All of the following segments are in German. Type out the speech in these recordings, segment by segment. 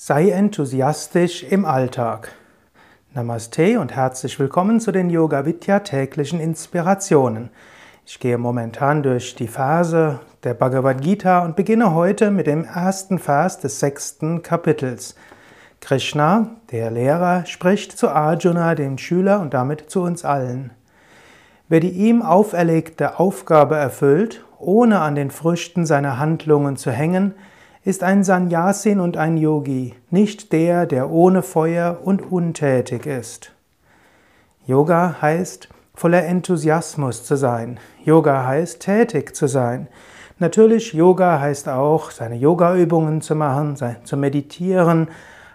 Sei enthusiastisch im Alltag. Namaste und herzlich willkommen zu den Yoga Vidya täglichen Inspirationen. Ich gehe momentan durch die Verse der Bhagavad Gita und beginne heute mit dem ersten Vers des sechsten Kapitels. Krishna, der Lehrer, spricht zu Arjuna, dem Schüler und damit zu uns allen. Wer die ihm auferlegte Aufgabe erfüllt, ohne an den Früchten seiner Handlungen zu hängen, ist ein Sannyasin und ein Yogi, nicht der, der ohne Feuer und untätig ist. Yoga heißt, voller Enthusiasmus zu sein. Yoga heißt, tätig zu sein. Natürlich, Yoga heißt auch, seine Yoga-Übungen zu machen, zu meditieren,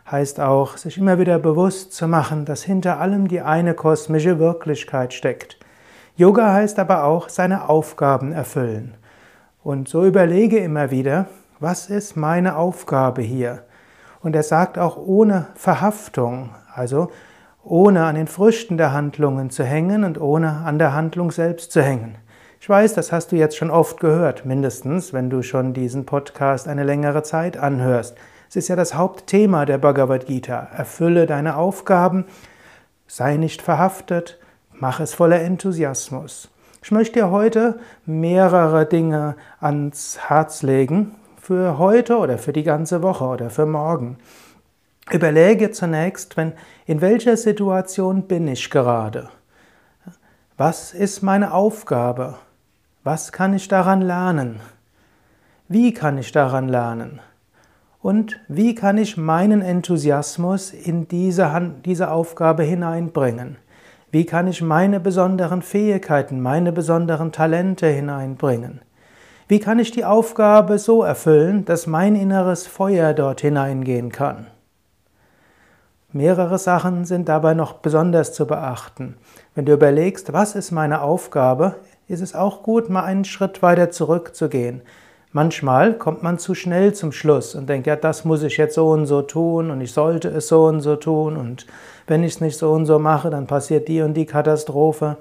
heißt auch, sich immer wieder bewusst zu machen, dass hinter allem die eine kosmische Wirklichkeit steckt. Yoga heißt aber auch, seine Aufgaben erfüllen. Und so überlege immer wieder, was ist meine Aufgabe hier? Und er sagt auch ohne Verhaftung, also ohne an den Früchten der Handlungen zu hängen und ohne an der Handlung selbst zu hängen. Ich weiß, das hast du jetzt schon oft gehört, mindestens, wenn du schon diesen Podcast eine längere Zeit anhörst. Es ist ja das Hauptthema der Bhagavad Gita. Erfülle deine Aufgaben, sei nicht verhaftet, mach es voller Enthusiasmus. Ich möchte dir heute mehrere Dinge ans Herz legen, für heute oder für die ganze Woche oder für morgen. Überlege zunächst, wenn, in welcher Situation bin ich gerade? Was ist meine Aufgabe? Was kann ich daran lernen? Wie kann ich daran lernen? Und wie kann ich meinen Enthusiasmus in diese, diese Aufgabe hineinbringen? Wie kann ich meine besonderen Fähigkeiten, meine besonderen Talente hineinbringen? Wie kann ich die Aufgabe so erfüllen, dass mein inneres Feuer dort hineingehen kann? Mehrere Sachen sind dabei noch besonders zu beachten. Wenn du überlegst, was ist meine Aufgabe, ist es auch gut, mal einen Schritt weiter zurückzugehen. Manchmal kommt man zu schnell zum Schluss und denkt, ja, das muss ich jetzt so und so tun und ich sollte es so und so tun und wenn ich es nicht so und so mache, dann passiert die und die Katastrophe.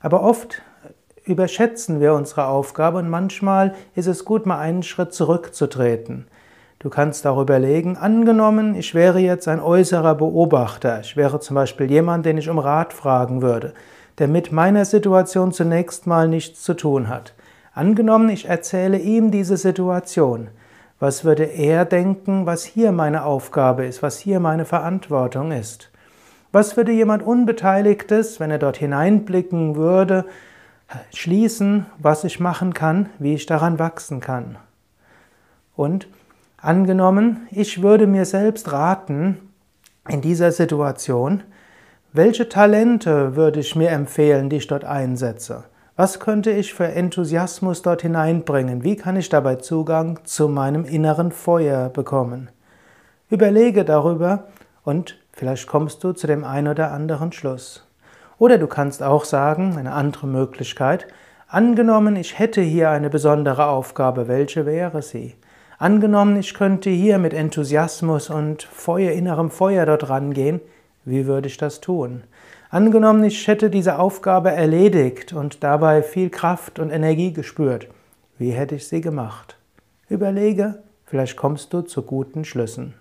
Aber oft überschätzen wir unsere Aufgabe und manchmal ist es gut, mal einen Schritt zurückzutreten. Du kannst auch überlegen, angenommen, ich wäre jetzt ein äußerer Beobachter, ich wäre zum Beispiel jemand, den ich um Rat fragen würde, der mit meiner Situation zunächst mal nichts zu tun hat. Angenommen, ich erzähle ihm diese Situation. Was würde er denken, was hier meine Aufgabe ist, was hier meine Verantwortung ist? Was würde jemand Unbeteiligtes, wenn er dort hineinblicken würde, schließen, was ich machen kann, wie ich daran wachsen kann. Und angenommen, ich würde mir selbst raten, in dieser Situation, welche Talente würde ich mir empfehlen, die ich dort einsetze? Was könnte ich für Enthusiasmus dort hineinbringen? Wie kann ich dabei Zugang zu meinem inneren Feuer bekommen? Überlege darüber und vielleicht kommst du zu dem einen oder anderen Schluss. Oder du kannst auch sagen, eine andere Möglichkeit, angenommen, ich hätte hier eine besondere Aufgabe, welche wäre sie? Angenommen, ich könnte hier mit Enthusiasmus und Feuer, innerem Feuer dort rangehen, wie würde ich das tun? Angenommen, ich hätte diese Aufgabe erledigt und dabei viel Kraft und Energie gespürt, wie hätte ich sie gemacht? Überlege, vielleicht kommst du zu guten Schlüssen.